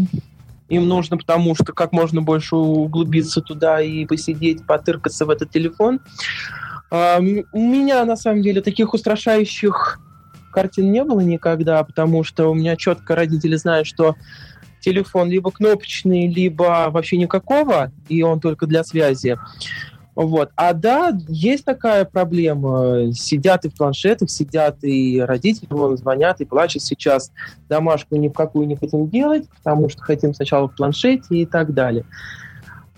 Им нужно, потому что как можно больше углубиться туда и посидеть, потыркаться в этот телефон. У меня, на самом деле, таких устрашающих картин не было никогда, потому что у меня четко родители знают, что телефон либо кнопочный, либо вообще никакого, и он только для связи. Вот. А да, есть такая проблема. Сидят и в планшетах, сидят и родители вон звонят и плачут сейчас. Домашку ни в какую не хотим делать, потому что хотим сначала в планшете и так далее.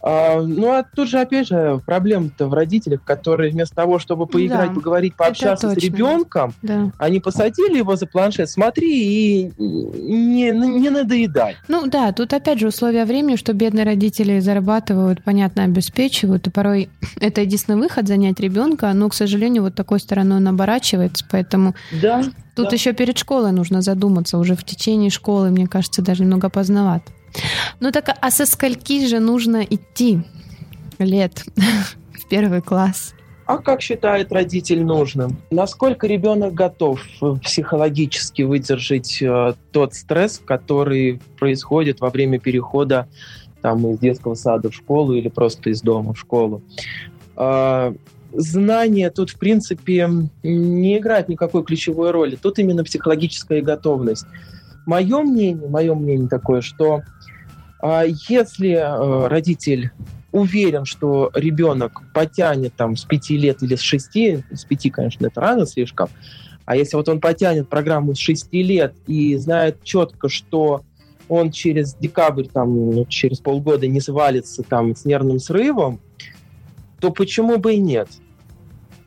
А, ну, а тут же, опять же, проблема-то в родителях, которые вместо того, чтобы поиграть, да, поговорить, пообщаться с ребенком, да. они посадили его за планшет, смотри и не, не надоедай. Ну да, тут опять же условия времени, что бедные родители зарабатывают, понятно, обеспечивают, и порой это единственный выход занять ребенка, но, к сожалению, вот такой стороной он оборачивается, поэтому да, тут да. еще перед школой нужно задуматься, уже в течение школы, мне кажется, даже немного поздновато. Ну так, а со скольки же нужно идти лет в первый класс? А как считает родитель нужным? Насколько ребенок готов психологически выдержать э, тот стресс, который происходит во время перехода там, из детского сада в школу или просто из дома в школу? Э, знание тут, в принципе, не играет никакой ключевой роли. Тут именно психологическая готовность. Мое мнение, мое мнение такое, что если э, родитель уверен, что ребенок потянет там с 5 лет или с 6, с 5, конечно, это рано слишком, а если вот он потянет программу с 6 лет и знает четко, что он через декабрь, там, ну, через полгода не свалится там с нервным срывом, то почему бы и нет?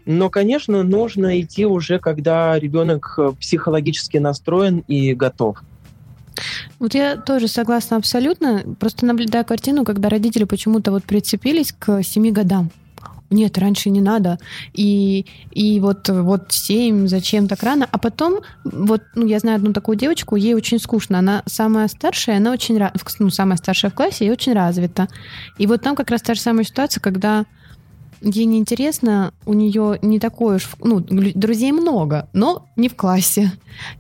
Но, конечно, нужно идти уже, когда ребенок э, психологически настроен и готов. Вот я тоже согласна абсолютно. Просто наблюдаю картину, когда родители почему-то вот прицепились к семи годам. нет, раньше не надо, и, и вот, вот 7, зачем так рано, а потом, вот, ну, я знаю одну такую девочку, ей очень скучно, она самая старшая, она очень, ну, самая старшая в классе и очень развита, и вот там как раз та же самая ситуация, когда ей неинтересно, у нее не такое уж, ну, друзей много, но не в классе.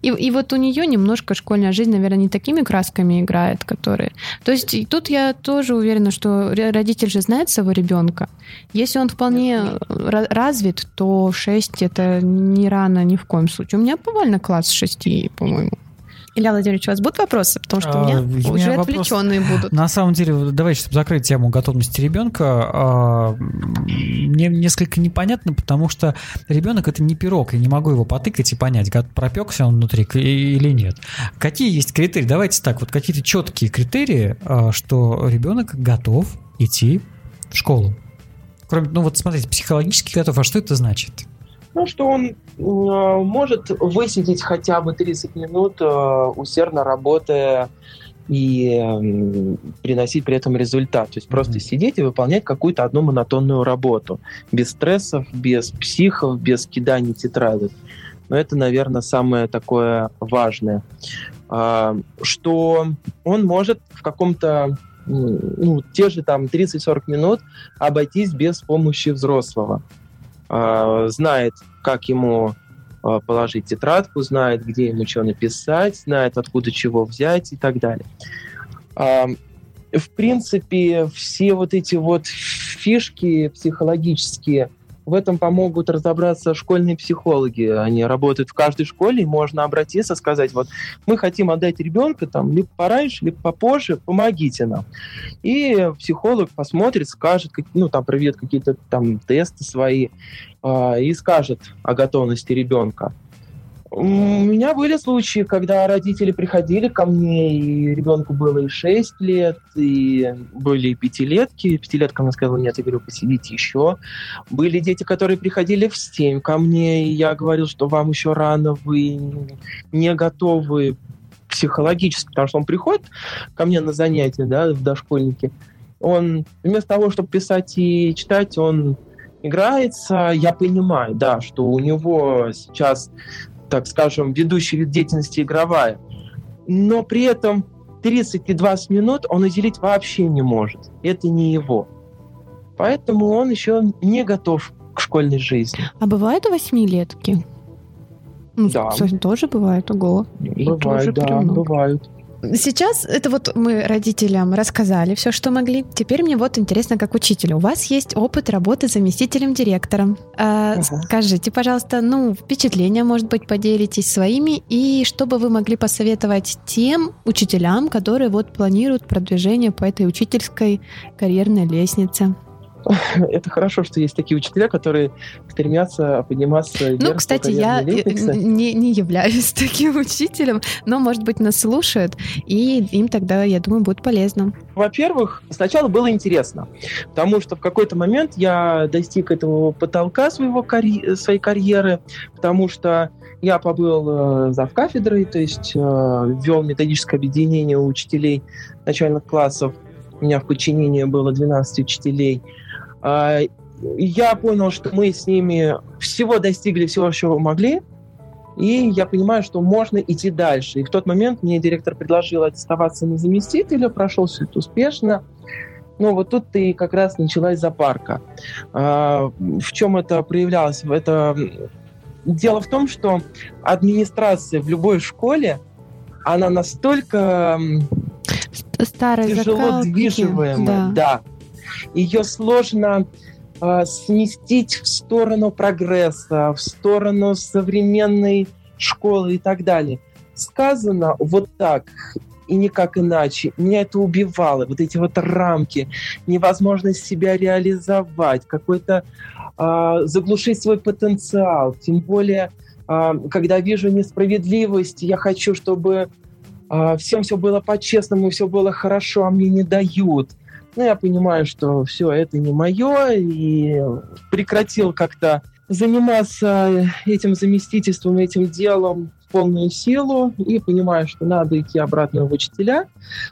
И, и вот у нее немножко школьная жизнь, наверное, не такими красками играет, которые... То есть и тут я тоже уверена, что родитель же знает своего ребенка. Если он вполне развит, то 6 это не рано ни в коем случае. У меня повально класс 6, по-моему. Илья Владимирович, у вас будут вопросы? Потому что у меня а, уже меня отвлеченные вопрос, будут. На самом деле, давайте, чтобы закрыть тему готовности ребенка, а, мне несколько непонятно, потому что ребенок это не пирог, я не могу его потыкать и понять, пропекся он внутри или нет. Какие есть критерии? Давайте так, вот какие-то четкие критерии, а, что ребенок готов идти в школу. Кроме, ну вот смотрите, психологически готов, а что это значит? Ну, что он э, может высидеть хотя бы 30 минут, э, усердно работая и э, приносить при этом результат. То есть mm-hmm. просто сидеть и выполнять какую-то одну монотонную работу. Без стрессов, без психов, без киданий тетрадок. Но это, наверное, самое такое важное. Э, что он может в каком-то ну, те же там 30-40 минут обойтись без помощи взрослого. А, знает, как ему а, положить тетрадку, знает, где ему что написать, знает, откуда чего взять и так далее. А, в принципе, все вот эти вот фишки психологические в этом помогут разобраться школьные психологи. Они работают в каждой школе, и можно обратиться, сказать, вот мы хотим отдать ребенка там либо пораньше, либо попозже, помогите нам. И психолог посмотрит, скажет, ну там проведет какие-то там тесты свои э, и скажет о готовности ребенка. У меня были случаи, когда родители приходили ко мне, и ребенку было и 6 лет, и были и пятилетки. Пятилетка мне сказала, нет, я говорю, посидите еще. Были дети, которые приходили в 7 ко мне, и я говорил, что вам еще рано, вы не готовы психологически, потому что он приходит ко мне на занятия, да, в дошкольнике, он вместо того, чтобы писать и читать, он играется. Я понимаю, да, что у него сейчас так скажем, ведущий вид деятельности игровая. Но при этом 30 и 20 минут он уделить вообще не может. Это не его. Поэтому он еще не готов к школьной жизни. А бывают восьмилетки? Ну, да. Тоже бывает, ого. Бывает, да, бывают. Сейчас это вот мы родителям рассказали все, что могли. Теперь мне вот интересно, как учителю. У вас есть опыт работы заместителем директором. А, ага. Скажите, пожалуйста, ну, впечатления, может быть, поделитесь своими, и что бы вы могли посоветовать тем учителям, которые вот планируют продвижение по этой учительской карьерной лестнице? это хорошо, что есть такие учителя, которые стремятся подниматься Ну, кстати, я не, не являюсь таким учителем, но, может быть, нас слушают, и им тогда, я думаю, будет полезно. Во-первых, сначала было интересно, потому что в какой-то момент я достиг этого потолка своего карь... своей карьеры, потому что я побыл э, зав кафедрой, то есть э, вел методическое объединение учителей начальных классов. У меня в подчинении было 12 учителей – я понял, что мы с ними всего достигли, всего, чего могли, и я понимаю, что можно идти дальше. И в тот момент мне директор предложил оставаться на заместителя, прошел все это успешно. Но вот тут и как раз началась запарка. А, в чем это проявлялось? Это дело в том, что администрация в любой школе, она настолько Старая тяжело закалки, движимая, да. да, ее сложно э, сместить в сторону прогресса, в сторону современной школы и так далее. Сказано вот так и никак иначе. Меня это убивало. Вот эти вот рамки, невозможность себя реализовать, какой-то э, заглушить свой потенциал. Тем более, э, когда вижу несправедливость, я хочу, чтобы э, всем все было по-честному, все было хорошо, а мне не дают. Ну, я понимаю, что все это не мое, и прекратил как-то заниматься этим заместительством, этим делом в полную силу, и понимаю, что надо идти обратно в учителя.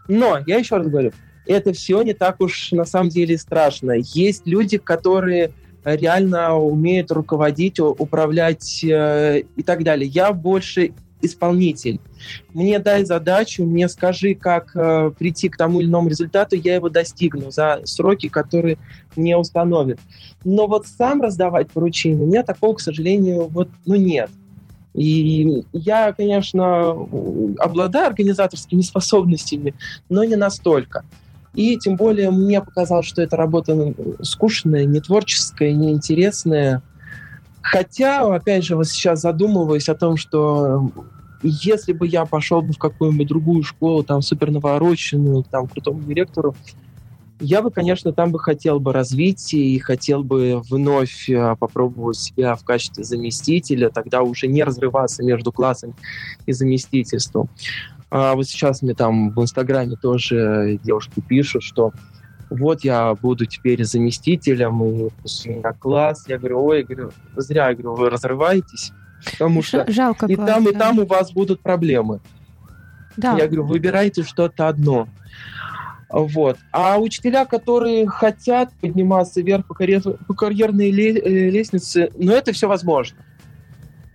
Но, я еще раз говорю, это все не так уж на самом деле страшно. Есть люди, которые реально умеют руководить, управлять э, и так далее. Я больше исполнитель. Мне дай задачу, мне скажи, как э, прийти к тому или иному результату, я его достигну за сроки, которые мне установят. Но вот сам раздавать поручения, у меня такого, к сожалению, вот, ну, нет. И я, конечно, обладаю организаторскими способностями, но не настолько. И тем более мне показалось, что эта работа ну, скучная, не творческая, не интересная. Хотя, опять же, вот сейчас задумываюсь о том, что если бы я пошел бы в какую-нибудь другую школу, там, супер навороченную, там, крутому директору, я бы, конечно, там бы хотел бы развить и хотел бы вновь э, попробовать себя в качестве заместителя, тогда уже не разрываться между классом и заместительством. А вот сейчас мне там в Инстаграме тоже девушки пишут, что вот я буду теперь заместителем, и на класс. Я говорю, ой, я говорю, зря, я говорю, вы разрываетесь, потому что Жалко и класс, там, да. и там у вас будут проблемы. Да. Я говорю, выбирайте что-то одно. Вот. А учителя, которые хотят подниматься вверх по, карьер, по карьерной э, лестнице, ну, это все возможно.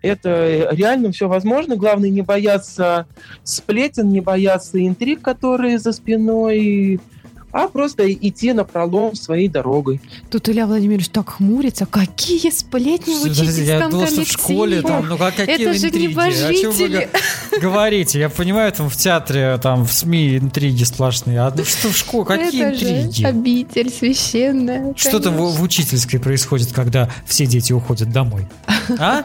Это реально все возможно. Главное не бояться сплетен, не бояться интриг, которые за спиной, а просто идти на пролом своей дорогой. Тут Илья Владимирович так хмурится. Какие сплетни в учительском что в коллективе? школе там, ну как какие Это же интриги? О чем вы небожители. го- говорите? Я понимаю, там в театре, там в СМИ интриги сплошные. А ну что в школе? Какие Это же интриги? обитель священная. Что там в, в учительской происходит, когда все дети уходят домой? А?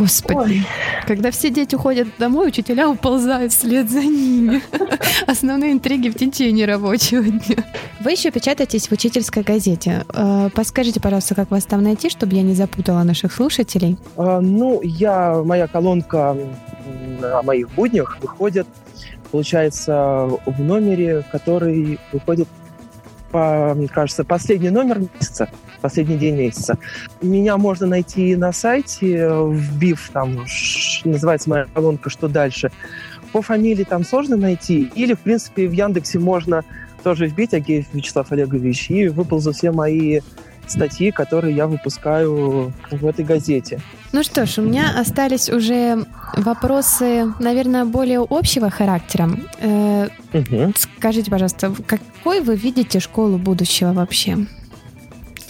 Господи. Когда все дети уходят домой, учителя уползают вслед за ними. Основные интриги в течение рабочего дня. Вы еще печатаетесь в учительской газете. Э, Подскажите, пожалуйста, как вас там найти, чтобы я не запутала наших слушателей? А, ну, я, моя колонка на моих буднях выходит, получается, в номере, который выходит, по, мне кажется, последний номер месяца, последний день месяца. Меня можно найти на сайте, вбив там, называется моя колонка «Что дальше?». По фамилии там сложно найти, или, в принципе, в Яндексе можно тоже вбить Агеев Вячеслав Олегович, и выползут все мои статьи, которые я выпускаю в этой газете. Ну что ж, у меня остались уже вопросы, наверное, более общего характера. Э, Мгм. Скажите, пожалуйста, какой вы видите школу будущего вообще?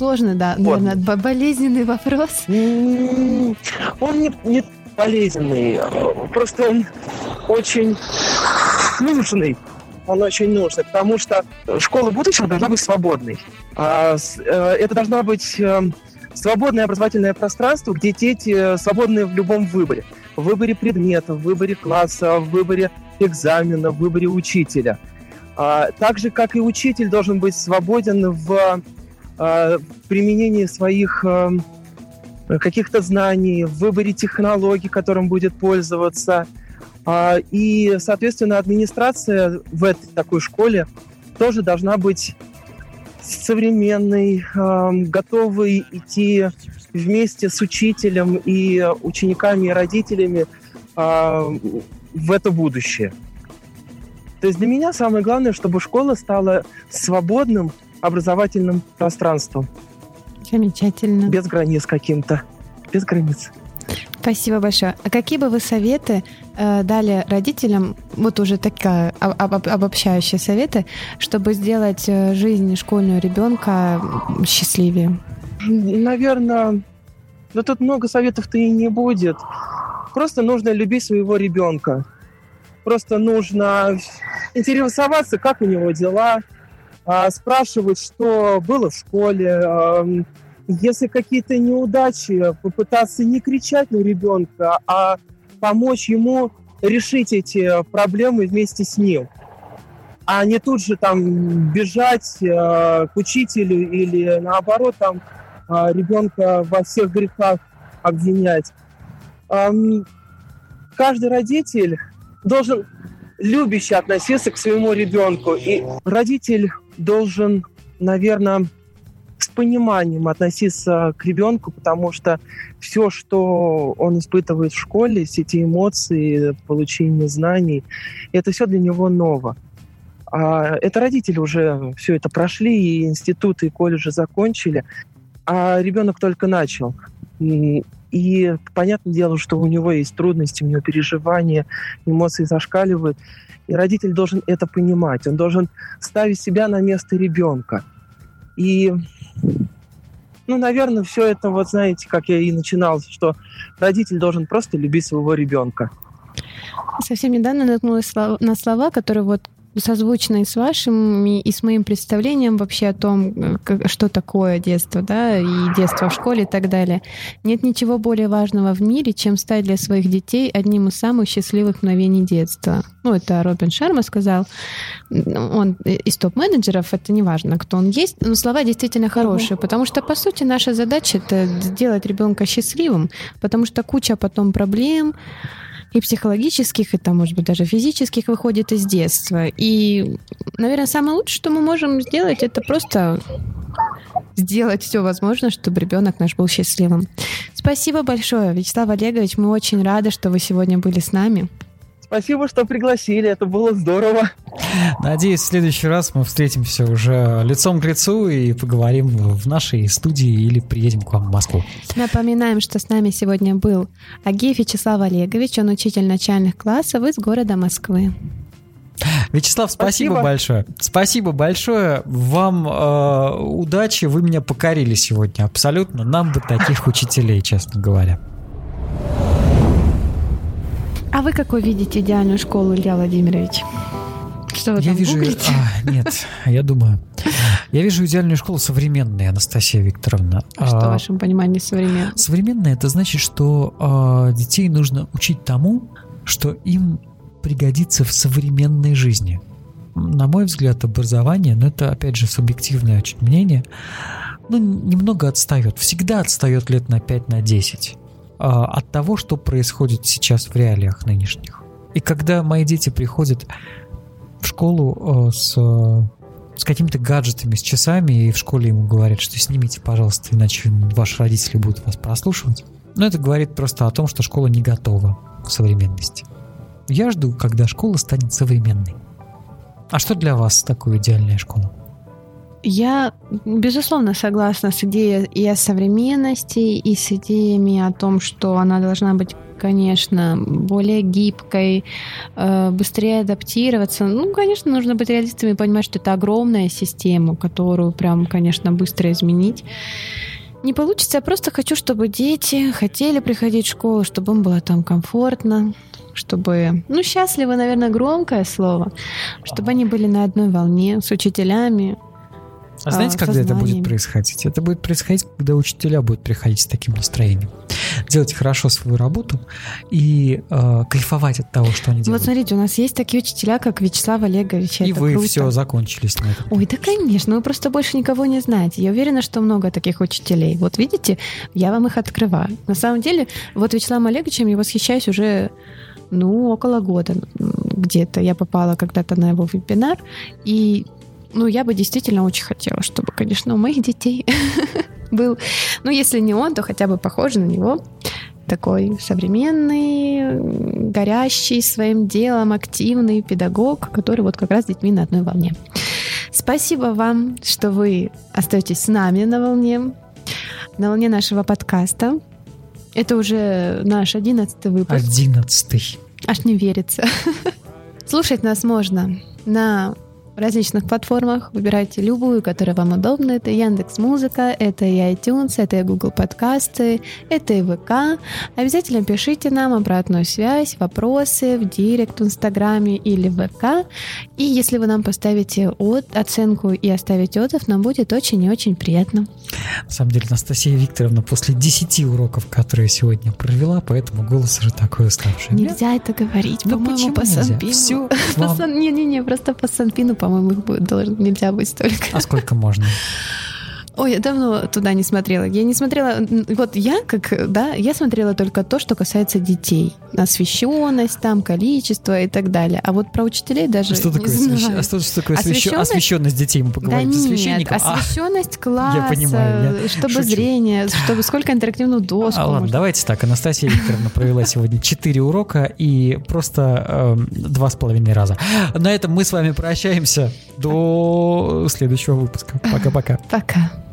Сложно, да, Вот. наверное, бо- болезненный вопрос. М, Он не, не болезненный, просто он очень нужный. Он очень нужный, потому что школа будущего должна быть свободной. А э, это должна быть э, свободное образовательное пространство, где дети свободны в любом выборе. В выборе предметов, в выборе класса, в выборе экзамена, в выборе учителя. А, Так же, как и учитель должен быть свободен в э, применении своих э, каких-то знаний, в выборе технологий, которым будет пользоваться. А, И, соответственно, администрация в этой такой школе тоже должна быть современной, эм, готовой идти вместе с учителем и учениками и родителями в это будущее. То есть для меня самое главное, чтобы школа стала свободным образовательным пространством, Замечательно. без границ каким-то, без границ. Спасибо большое. А какие бы вы советы э, дали родителям, вот уже такая об- об- обобщающие советы, чтобы сделать э, жизнь школьного ребенка счастливее? Наверное, да тут много советов-то и не будет. Просто нужно любить своего ребенка. Просто нужно интересоваться, как у него дела, а, спрашивать, что было в школе. Если какие-то неудачи, попытаться не кричать на ребенка, а помочь ему решить эти проблемы вместе с ним. А не тут же там бежать э, к учителю или наоборот там а, ребенка во всех грехах обвинять. Каждый родитель должен любяще относиться к своему ребенку. И родитель должен, наверное, с пониманием относиться к ребенку, потому что все, что он испытывает в школе, все эти эмоции, получение знаний, это все для него ново. А это родители уже все это прошли, и институты, и колледжи закончили. а ребенок только начал. И понятное дело, что у него есть трудности, у него переживания, эмоции зашкаливают. И родитель должен это понимать. Он должен ставить себя на место ребенка. И, ну, наверное, все это, вот знаете, как я и начинал, что родитель должен просто любить своего ребенка. Совсем недавно наткнулась на слова, которые вот созвучно и с вашими, и с моим представлением вообще о том, как, что такое детство, да, и детство в школе и так далее. Нет ничего более важного в мире, чем стать для своих детей одним из самых счастливых мгновений детства. Ну, это Робин Шарма сказал. Он из топ-менеджеров, это не важно, кто он есть, но слова действительно хорошие, потому что, по сути, наша задача — это сделать ребенка счастливым, потому что куча потом проблем, и психологических, и там, может быть, даже физических выходит из детства. И, наверное, самое лучшее, что мы можем сделать, это просто сделать все возможное, чтобы ребенок наш был счастливым. Спасибо большое, Вячеслав Олегович. Мы очень рады, что вы сегодня были с нами. Спасибо, что пригласили, это было здорово. Надеюсь, в следующий раз мы встретимся уже лицом к лицу и поговорим в нашей студии или приедем к вам в Москву. Напоминаем, что с нами сегодня был Агеев Вячеслав Олегович, он учитель начальных классов из города Москвы. Вячеслав, спасибо, спасибо большое. Спасибо большое. Вам э, удачи. Вы меня покорили сегодня абсолютно. Нам бы таких учителей, честно говоря. А вы какой видите идеальную школу, Илья Владимирович? Что вы я вижу, а, нет, я думаю, я вижу идеальную школу современной, Анастасия Викторовна. А что в а, вашем понимании современная? Современная это значит, что а, детей нужно учить тому, что им пригодится в современной жизни. На мой взгляд, образование, но это опять же субъективное очень мнение, ну, немного отстает. Всегда отстает лет на 5 на 10. А, от того, что происходит сейчас в реалиях нынешних. И когда мои дети приходят в школу а, с, с какими-то гаджетами, с часами, и в школе ему говорят, что снимите, пожалуйста, иначе ваши родители будут вас прослушивать, но это говорит просто о том, что школа не готова к современности. Я жду, когда школа станет современной. А что для вас такое идеальная школа? Я, безусловно, согласна с идеей и о современности, и с идеями о том, что она должна быть конечно, более гибкой, э, быстрее адаптироваться. Ну, конечно, нужно быть реалистами и понимать, что это огромная система, которую прям, конечно, быстро изменить. Не получится, я просто хочу, чтобы дети хотели приходить в школу, чтобы им было там комфортно, чтобы, ну, счастливы, наверное, громкое слово, чтобы они были на одной волне с учителями, а знаете, а, когда это будет происходить? Это будет происходить, когда учителя будут приходить с таким настроением. Делать хорошо свою работу и э, кайфовать от того, что они делают. Вот смотрите, у нас есть такие учителя, как Вячеслав Олегович. И вы круто. все закончились на этом. Ой, да, конечно, вы просто больше никого не знаете. Я уверена, что много таких учителей. Вот видите, я вам их открываю. На самом деле, вот Вячеславом Олеговичем я восхищаюсь уже ну, около года где-то. Я попала когда-то на его вебинар, и ну, я бы действительно очень хотела, чтобы, конечно, у моих детей был, ну, если не он, то хотя бы похожий на него, такой современный, горящий своим делом, активный педагог, который вот как раз с детьми на одной волне. Спасибо вам, что вы остаетесь с нами на волне, на волне нашего подкаста. Это уже наш одиннадцатый выпуск. Одиннадцатый. Аж не верится. Слушать нас можно на различных платформах. Выбирайте любую, которая вам удобна. Это Яндекс Музыка, это и iTunes, это и Google подкасты, это и ВК. Обязательно пишите нам обратную связь, вопросы в директ в Инстаграме или в ВК. И если вы нам поставите от, оценку и оставите отзыв, нам будет очень и очень приятно. На самом деле, Анастасия Викторовна после 10 уроков, которые сегодня провела, поэтому голос уже такой уставший. Нельзя это говорить, ну, по-моему, по Санпину. Все, Не-не-не, просто по Санпину, по-моему, их будет, должно, нельзя быть столько. А сколько можно? Ой, я давно туда не смотрела. Я не смотрела... Вот я, как, да, я смотрела только то, что касается детей. Освещенность, там, количество и так далее. А вот про учителей даже что такое не освещ... А что, что такое освещенность? освещенность детей? Мы поговорим да со священником. Нет, освещенность а, класса, я понимаю, я чтобы шучу. зрение, чтобы сколько интерактивную доску. А, ладно, давайте так. Анастасия Викторовна провела сегодня 4 урока и просто э, два с половиной раза. На этом мы с вами прощаемся до следующего выпуска. Пока-пока. Пока. -пока. Пока.